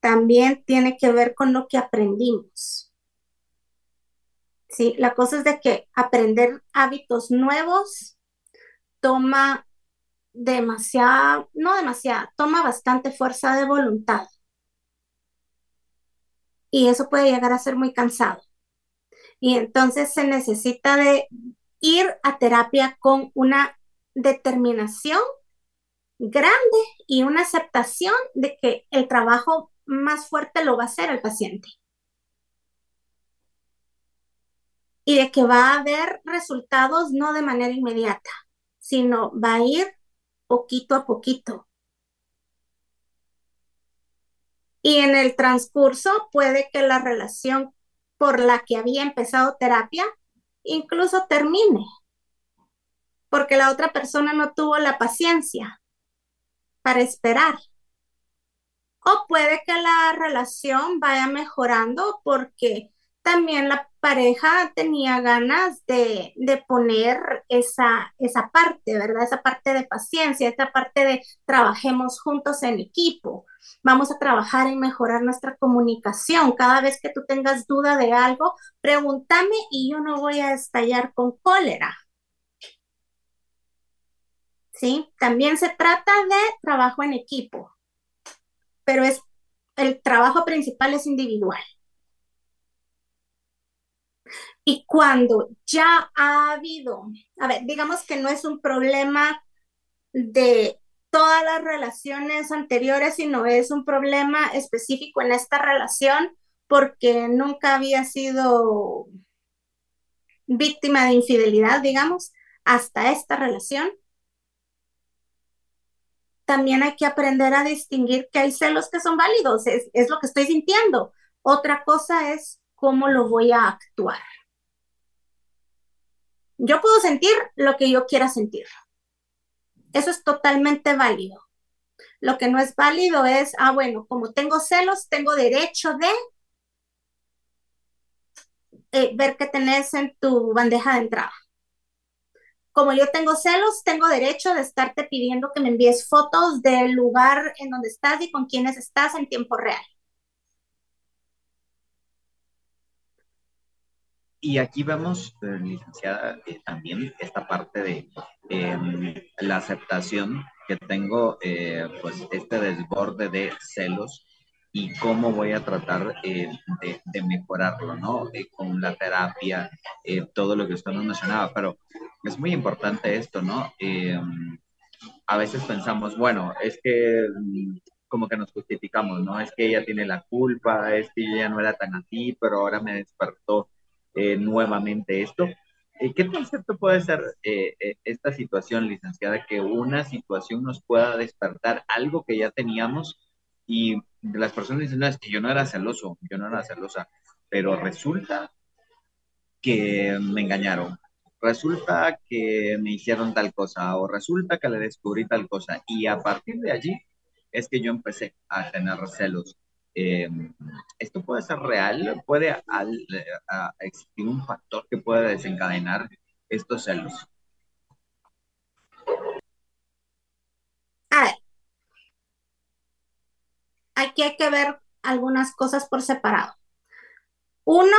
También tiene que ver con lo que aprendimos. Sí, la cosa es de que aprender hábitos nuevos toma demasiada, no demasiada, toma bastante fuerza de voluntad. Y eso puede llegar a ser muy cansado y entonces se necesita de ir a terapia con una determinación grande y una aceptación de que el trabajo más fuerte lo va a hacer el paciente. Y de que va a haber resultados no de manera inmediata, sino va a ir poquito a poquito. Y en el transcurso puede que la relación por la que había empezado terapia, incluso termine, porque la otra persona no tuvo la paciencia para esperar. O puede que la relación vaya mejorando porque también la pareja tenía ganas de, poner esa, esa parte, ¿verdad? Esa parte de paciencia, esa parte de trabajemos juntos en equipo. Vamos a trabajar en mejorar nuestra comunicación. Cada vez que tú tengas duda de algo, pregúntame y yo no voy a estallar con cólera. ¿Sí? También se trata de trabajo en equipo, pero es el trabajo principal es individual. Y cuando ya ha habido, a ver, digamos que no es un problema de todas las relaciones anteriores, sino es un problema específico en esta relación porque nunca había sido víctima de infidelidad, digamos, hasta esta relación. También hay que aprender a distinguir que hay celos que son válidos, es, lo que estoy sintiendo. Otra cosa es cómo lo voy a actuar. Yo puedo sentir lo que yo quiera sentir. Eso es totalmente válido. Lo que no es válido es, ah, bueno, como tengo celos, tengo derecho de eh, ver qué tenés en tu bandeja de entrada. Como yo tengo celos, tengo derecho de estarte pidiendo que me envíes fotos del lugar en donde estás y con quienes estás en tiempo real.
Y aquí vemos, eh, licenciada, eh, también esta parte de em, la aceptación que tengo, eh, pues este desborde de celos y cómo voy a tratar de, de, mejorarlo, ¿no? con la terapia, todo lo que usted nos mencionaba, pero es muy importante esto, ¿no? Em, a veces pensamos, bueno, es que mm, como que nos justificamos, ¿no? Es que ella tiene la culpa, es que ella no era tan así, pero ahora me despertó eh, nuevamente esto. Eh, ¿Qué concepto puede ser eh, esta situación, licenciada, que una situación nos pueda despertar algo que ya teníamos y las personas dicen, no, es que yo no era celoso, yo no era celosa, pero resulta que me engañaron, resulta que me hicieron tal cosa o resulta que le descubrí tal cosa y a partir de allí es que yo empecé a tener celos. Eh, ¿esto puede ser real? ¿Puede existir un factor que pueda desencadenar estos celos?
A ver, aquí hay que ver algunas cosas por separado. Uno,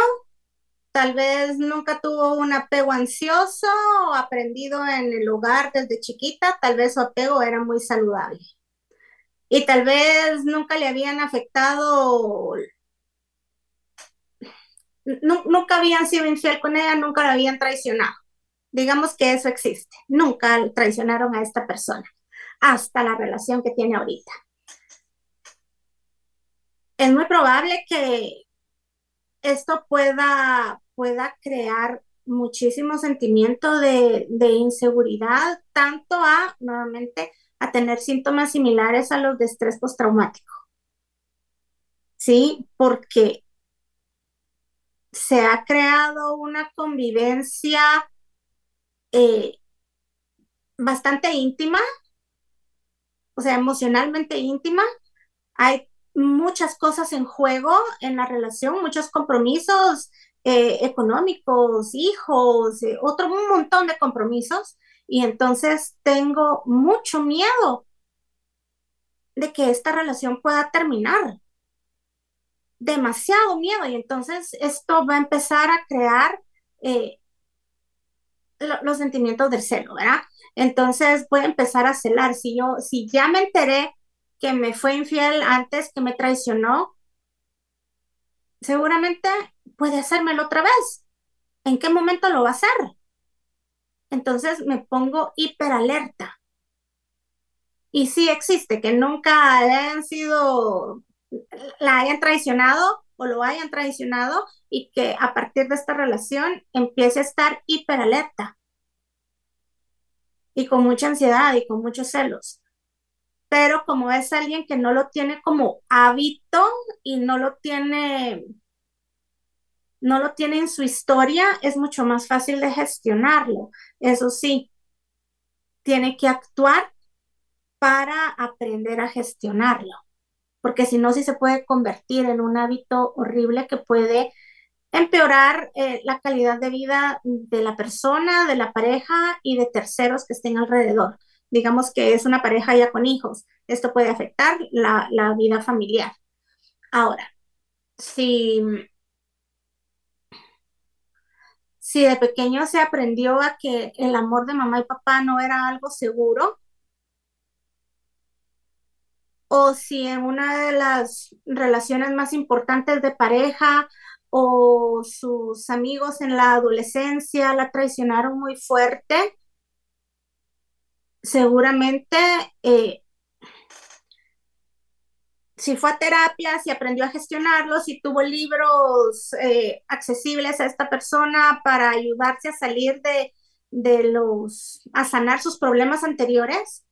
tal vez nunca tuvo un apego ansioso o aprendido en el hogar desde chiquita, tal vez su apego era muy saludable y tal vez nunca le habían afectado, nunca habían sido infiel con ella, nunca la habían traicionado. Digamos que eso existe. Nunca traicionaron a esta persona hasta la relación que tiene ahorita. Es muy probable que esto pueda, pueda crear muchísimo sentimiento de, de inseguridad, tanto a, nuevamente, a tener síntomas similares a los de estrés postraumático. ¿Sí? Porque se ha creado una convivencia eh, bastante íntima, o sea, emocionalmente íntima. Hay muchas cosas en juego en la relación, muchos compromisos eh, económicos, hijos, eh, otro un montón de compromisos y entonces tengo mucho miedo de que esta relación pueda terminar. Demasiado miedo. Y entonces esto va a empezar a crear eh, los sentimientos del celo, ¿verdad? Entonces voy a empezar a celar. Si yo, si ya me enteré que me fue infiel antes, que me traicionó, seguramente puede hacérmelo otra vez. ¿En qué momento lo va a hacer? Entonces me pongo hiperalerta. Y sí existe, que nunca hayan sido, la hayan traicionado o lo hayan traicionado y que a partir de esta relación empiece a estar hiperalerta y con mucha ansiedad y con muchos celos. Pero como es alguien que no lo tiene como hábito y no lo tiene no lo tiene en su historia, es mucho más fácil de gestionarlo. Eso sí, tiene que actuar para aprender a gestionarlo, porque si no, sí se puede convertir en un hábito horrible que puede empeorar eh, la calidad de vida de la persona, de la pareja y de terceros que estén alrededor. Digamos que es una pareja ya con hijos. Esto puede afectar la, la vida familiar. Ahora, si si de pequeño se aprendió a que el amor de mamá y papá no era algo seguro, o si en una de las relaciones más importantes de pareja o sus amigos en la adolescencia la traicionaron muy fuerte, seguramente eh, si fue a terapia, si aprendió a gestionarlo, si tuvo libros eh, accesibles a esta persona para ayudarse a salir de, de los, a sanar sus problemas anteriores.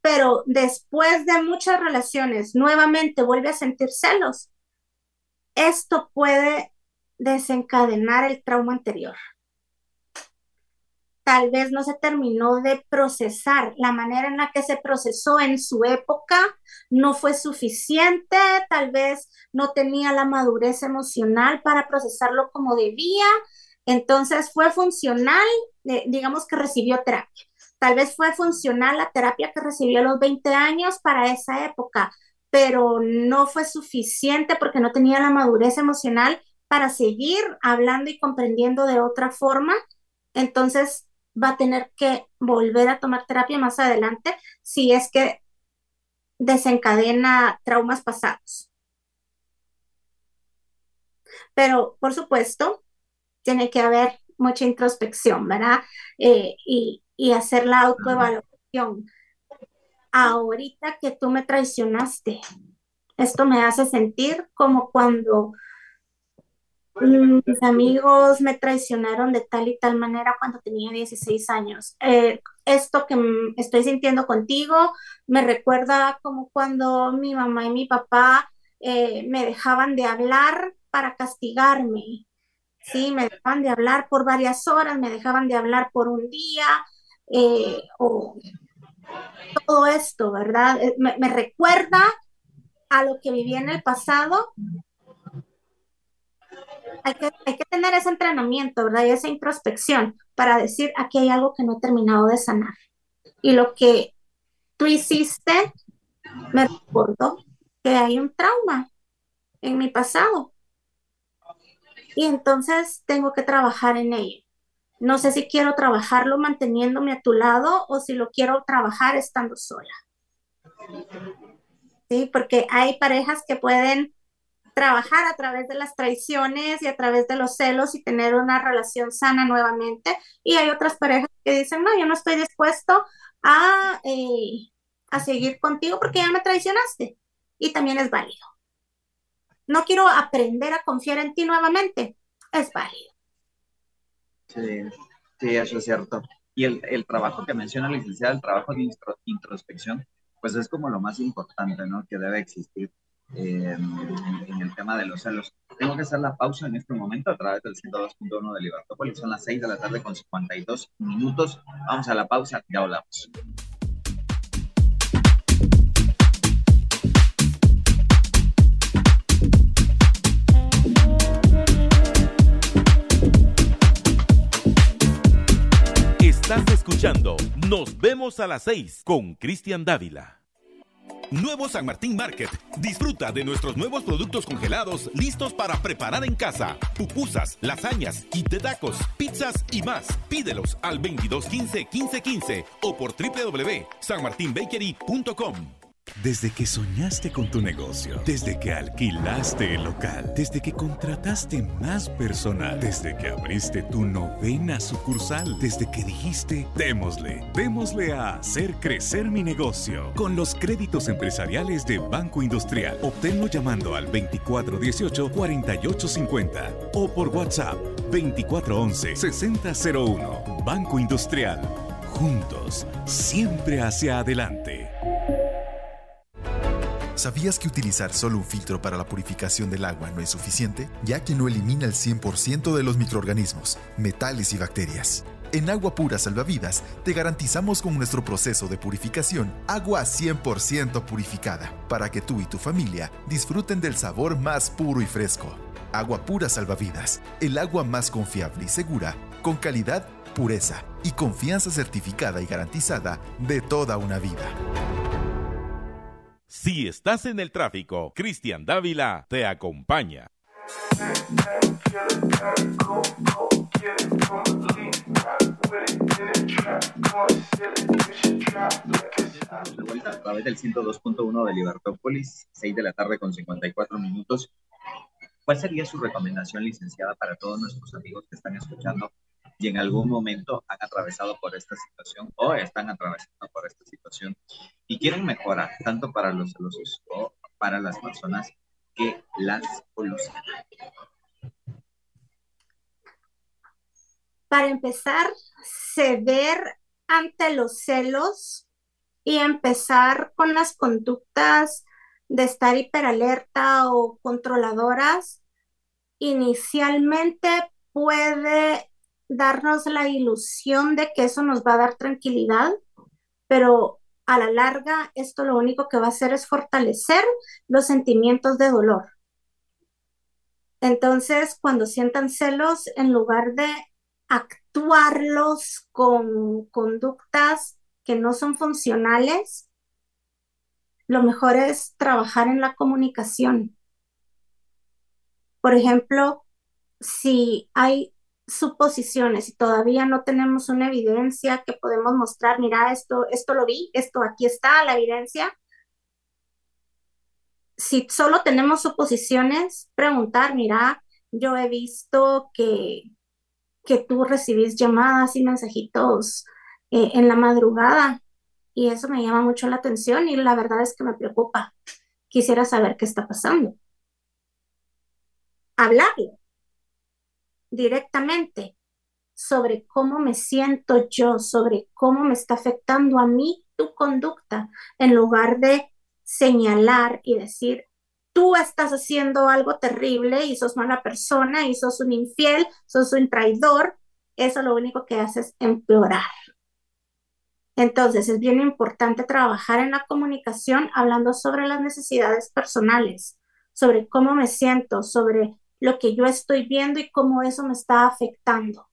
Pero después de muchas relaciones, nuevamente vuelve a sentir celos. Esto puede desencadenar el trauma anterior. Tal vez no se terminó de procesar. La manera en la que se procesó en su época no fue suficiente, tal vez no tenía la madurez emocional para procesarlo como debía. Entonces fue funcional, eh, digamos que recibió terapia. Tal vez fue funcional la terapia que recibió a los 20 años para esa época, pero no fue suficiente porque no tenía la madurez emocional para seguir hablando y comprendiendo de otra forma. Entonces, va a tener que volver a tomar terapia más adelante si es que desencadena traumas pasados. Pero, por supuesto, tiene que haber mucha introspección, ¿verdad? Eh, y, y hacer la autoevaluación. Ahorita que tú me traicionaste, esto me hace sentir como cuando mis amigos me traicionaron de tal y tal manera cuando tenía 16 años. Eh, esto que estoy sintiendo contigo me recuerda como cuando mi mamá y mi papá eh, me dejaban de hablar para castigarme. Sí, me dejaban de hablar por varias horas, me dejaban de hablar por un día, eh, o todo esto, ¿verdad? Me, me recuerda a lo que viví en el pasado hay que, tener ese entrenamiento, ¿verdad? Y esa introspección para decir, aquí hay algo que no he terminado de sanar. Y lo que tú hiciste me recordó que hay un trauma en mi pasado. Y entonces tengo que trabajar en ello. No sé si quiero trabajarlo manteniéndome a tu lado o si lo quiero trabajar estando sola. Sí, porque hay parejas que pueden trabajar a través de las traiciones y a través de los celos y tener una relación sana nuevamente. Y hay otras parejas que dicen, no, yo no estoy dispuesto a, eh, a seguir contigo porque ya me traicionaste. Y también es válido. No quiero aprender a confiar en ti nuevamente. Es válido.
Sí, sí, eso es cierto. Y el, el trabajo que menciona la licenciada, el trabajo de introspección, pues es como lo más importante, ¿no? Que debe existir en, el tema de los celos. Tengo que hacer la pausa en este momento a través del 102.1 de Libertópolis. Son las 6 de la tarde con 52 minutos. Vamos a la pausa, ya hablamos.
Estás escuchando Nos vemos a las 6 con Cristian Dávila. Nuevo San Martín Market. Disfruta de nuestros nuevos productos congelados listos para preparar en casa. Pupusas, lasañas, kit de tacos, pizzas y más. Pídelos al 2215 1515 o por www.sanmartinbakery.com.
Desde que soñaste con tu negocio, desde que alquilaste el local, desde que contrataste más personal, desde que abriste tu novena sucursal, desde que dijiste, démosle, démosle a hacer crecer mi negocio. Con los créditos empresariales de Banco Industrial, obténlo llamando al 2418-4850 o por WhatsApp 2411-6001. Banco Industrial. Juntos, siempre hacia adelante.
¿Sabías que utilizar solo un filtro para la purificación del agua no es suficiente? Ya que no elimina el 100% de los microorganismos, metales y bacterias. En Agua Pura Salvavidas te garantizamos con nuestro proceso de purificación agua 100% purificada para que tú y tu familia disfruten del sabor más puro y fresco. Agua Pura Salvavidas, el agua más confiable y segura, con calidad, pureza y confianza certificada y garantizada de toda una vida.
Si estás en el tráfico, Cristian Dávila te acompaña.
De vuelta a través del 102.1 de Libertópolis, 6 de la tarde con 54 minutos. ¿Cuál sería su recomendación, licenciada, para todos nuestros amigos que están escuchando y en algún momento han atravesado por esta situación o están atravesando por esta situación y quieren mejorar tanto para los celosos o para las personas que las conocen?
Para empezar, ceder ante los celos y empezar con las conductas de estar hiperalerta o controladoras, inicialmente puede darnos la ilusión de que eso nos va a dar tranquilidad, pero a la larga esto lo único que va a hacer es fortalecer los sentimientos de dolor. Entonces, cuando sientan celos, en lugar de actuarlos con conductas que no son funcionales, lo mejor es trabajar en la comunicación. Por ejemplo, si hay suposiciones y todavía no tenemos una evidencia que podemos mostrar, mira, esto, esto lo vi, esto aquí está la evidencia. Si solo tenemos suposiciones, preguntar, mira, yo he visto que, que tú recibís llamadas y mensajitos eh, en la madrugada y eso me llama mucho la atención y la verdad es que me preocupa. Quisiera saber qué está pasando. Hablarlo directamente sobre cómo me siento yo, sobre cómo me está afectando a mí tu conducta, en lugar de señalar y decir, tú estás haciendo algo terrible y sos mala persona y sos un infiel, sos un traidor, eso lo único que hace es empeorar. Entonces, es bien importante trabajar en la comunicación hablando sobre las necesidades personales, sobre cómo me siento, sobre lo que yo estoy viendo y cómo eso me está afectando.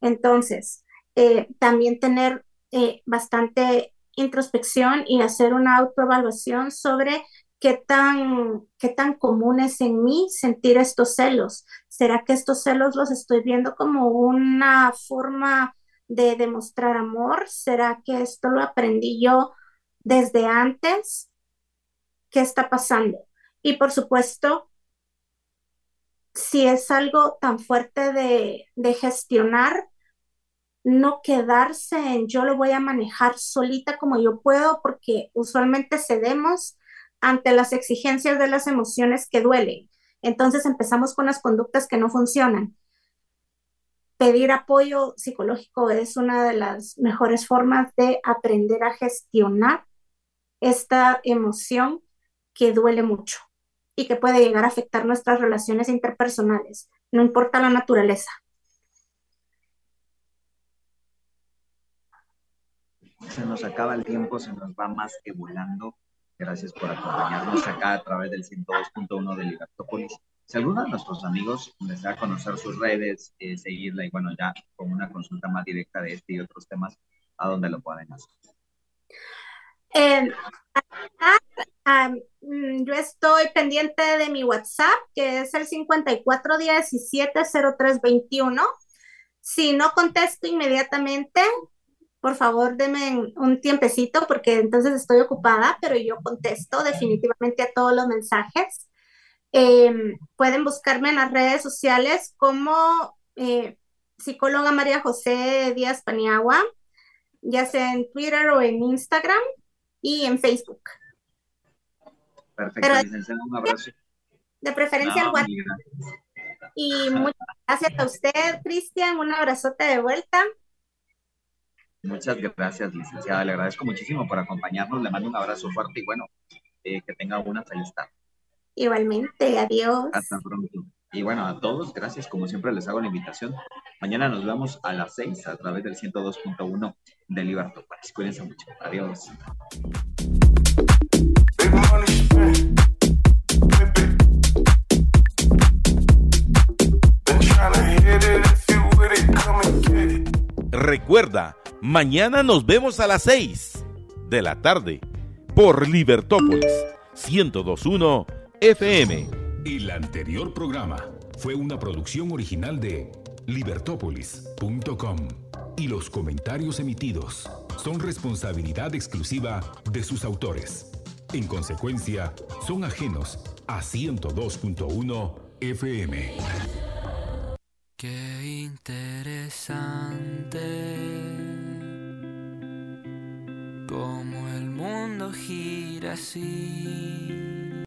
Entonces, eh, también tener eh, bastante introspección y hacer una autoevaluación sobre qué tan, qué tan común es en mí sentir estos celos. ¿Será que estos celos los estoy viendo como una forma de demostrar amor? ¿Será que esto lo aprendí yo desde antes? ¿Qué está pasando? Y por supuesto, si es algo tan fuerte de, gestionar, no quedarse en yo lo voy a manejar solita como yo puedo, porque usualmente cedemos ante las exigencias de las emociones que duelen. Entonces empezamos con las conductas que no funcionan. Pedir apoyo psicológico es una de las mejores formas de aprender a gestionar esta emoción que duele mucho y que puede llegar a afectar nuestras relaciones interpersonales, no importa la naturaleza.
Se nos acaba el tiempo, se nos va más que volando. Gracias por acompañarnos acá a través del 102.1 de Libertópolis. Si alguno de nuestros amigos desea conocer sus redes, eh, seguirla y bueno, ya con una consulta más directa de este y otros temas, ¿a dónde lo pueden hacer?
Mm, yo estoy pendiente de mi WhatsApp, que es el 54170321. Si no contesto inmediatamente, por favor, denme un tiempecito porque entonces estoy ocupada, pero yo contesto definitivamente a todos los mensajes. Em, pueden buscarme en las redes sociales como eh, psicóloga María José Díaz Paniagua, ya sea en Twitter o en Instagram y en Facebook.
Perfecto, licenciado, un abrazo.
De preferencia al WhatsApp. Y muchas gracias a usted, Cristian. Un abrazote de vuelta.
Muchas gracias, licenciada. Le agradezco muchísimo por acompañarnos. Le mando un abrazo fuerte y bueno, eh, que tenga una feliz tarde.
Igualmente, adiós.
Hasta pronto. Y bueno, a todos, gracias. Como siempre, les hago la invitación. Mañana nos vemos a las 6 a través del 102.1 de Libertópolis. Cuídense mucho. Adiós.
Recuerda, mañana nos vemos a las 6 de la tarde por Libertópolis 1021 FM.
El anterior programa fue una producción original de libertópolis.com y los comentarios emitidos son responsabilidad exclusiva de sus autores. En consecuencia, son ajenos a 102.1 FM.
Qué interesante cómo el mundo gira así